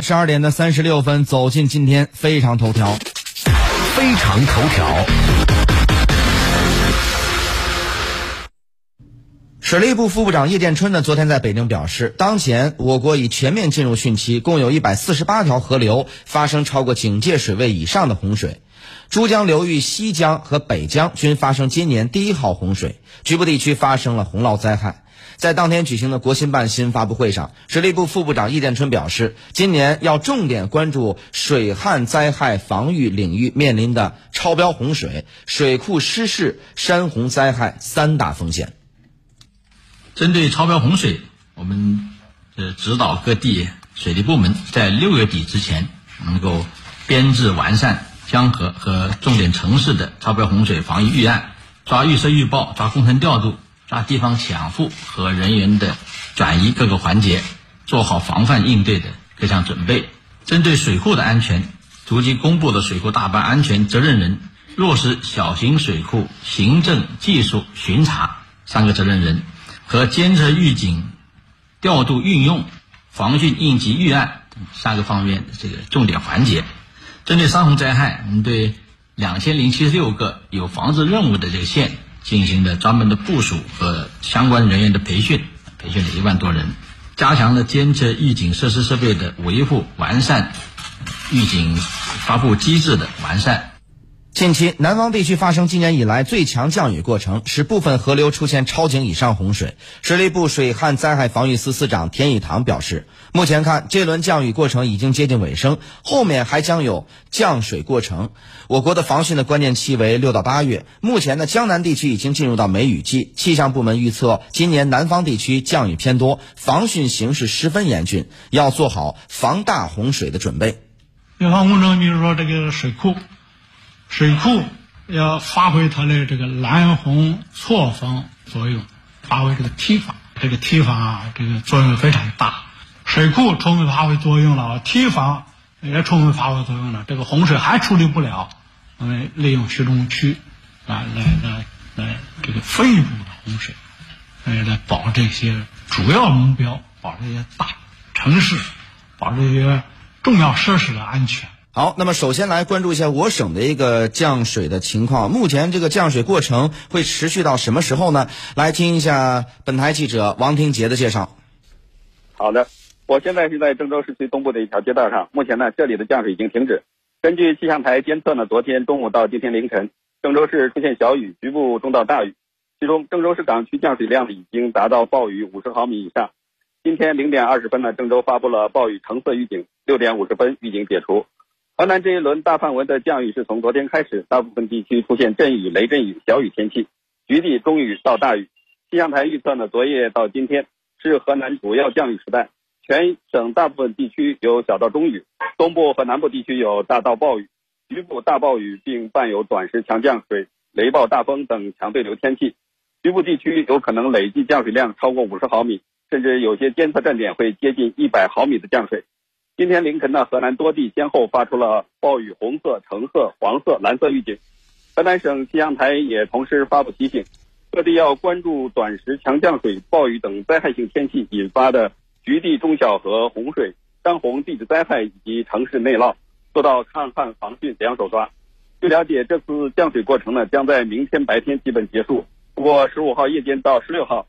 十二点的三十六分，走进今天非常头条。非常头条。水利部副部长叶建春呢，昨天在北京表示，当前我国已全面进入汛期，共有一百四十八条河流发生超过警戒水位以上的洪水，珠江流域西江和北江均发生今年第一号洪水，局部地区发生了洪涝灾害。在当天举行的国新办新闻发布会上，水利部副部长叶建春表示，今年要重点关注水旱灾害防御领域面临的超标洪水、水库失事、山洪灾害三大风险。针对超标洪水，我们呃指导各地水利部门在六月底之前能够编制完善江河和重点城市的超标洪水防御预案，抓预设预报，抓工程调度。抓地方抢护和人员的转移各个环节，做好防范应对的各项准备。针对水库的安全，逐级公布的水库大坝安全责任人，落实小型水库行政、技术巡查三个责任人和监测预警、调度运用、防汛应急预案三个方面的这个重点环节。针对山洪灾害，我们对两千零七十六个有防治任务的这个县。进行了专门的部署和相关人员的培训，培训了一万多人，加强了监测预警设施设备的维护，完善预警发布机制的完善。近期，南方地区发生今年以来最强降雨过程，使部分河流出现超警以上洪水。水利部水旱灾害防御司司长田以堂表示，目前看，这轮降雨过程已经接近尾声，后面还将有降水过程。我国的防汛的关键期为六到八月，目前呢，江南地区已经进入到梅雨季，气象部门预测，今年南方地区降雨偏多，防汛形势十分严峻，要做好防大洪水的准备。防工程，比如说这个水库。水库要发挥它的这个拦洪错峰作用，发挥这个堤防，这个堤防啊，这个作用非常大。水库充分发挥作用了，堤防也充分发挥作用了，这个洪水还处理不了，我们利用徐中区啊，来来来这个分一步的洪水，来来保这些主要目标，保这些大城市，保这些重要设施的安全。好，那么首先来关注一下我省的一个降水的情况。目前这个降水过程会持续到什么时候呢？来听一下本台记者王廷杰的介绍。好的，我现在是在郑州市区东部的一条街道上。目前呢，这里的降水已经停止。根据气象台监测呢，昨天中午到今天凌晨，郑州市出现小雨，局部中到大雨。其中，郑州市港区降水量已经达到暴雨五十毫米以上。今天零点二十分呢，郑州发布了暴雨橙色预警。六点五十分，预警解除。河南这一轮大范围的降雨是从昨天开始，大部分地区出现阵雨、雷阵雨、小雨天气，局地中雨到大雨。气象台预测呢，昨夜到今天是河南主要降雨时段，全省大部分地区有小到中雨，东部和南部地区有大到暴雨，局部大暴雨并伴有短时强降水、雷暴大风等强对流天气，局部地区有可能累计降水量超过五十毫米，甚至有些监测站点会接近一百毫米的降水。今天凌晨呢，河南多地先后发出了暴雨红色、橙色、黄色、蓝色预警。河南省气象台也同时发布提醒，各地要关注短时强降水、暴雨等灾害性天气引发的局地中小河洪水、山洪地质灾害以及城市内涝，做到抗旱防汛两手抓。据了解，这次降水过程呢，将在明天白天基本结束。不过，十五号夜间到十六号，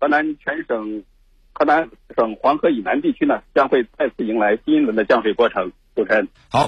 河南全省。河南省黄河以南地区呢，将会再次迎来新一轮的降水过程。主持人，好。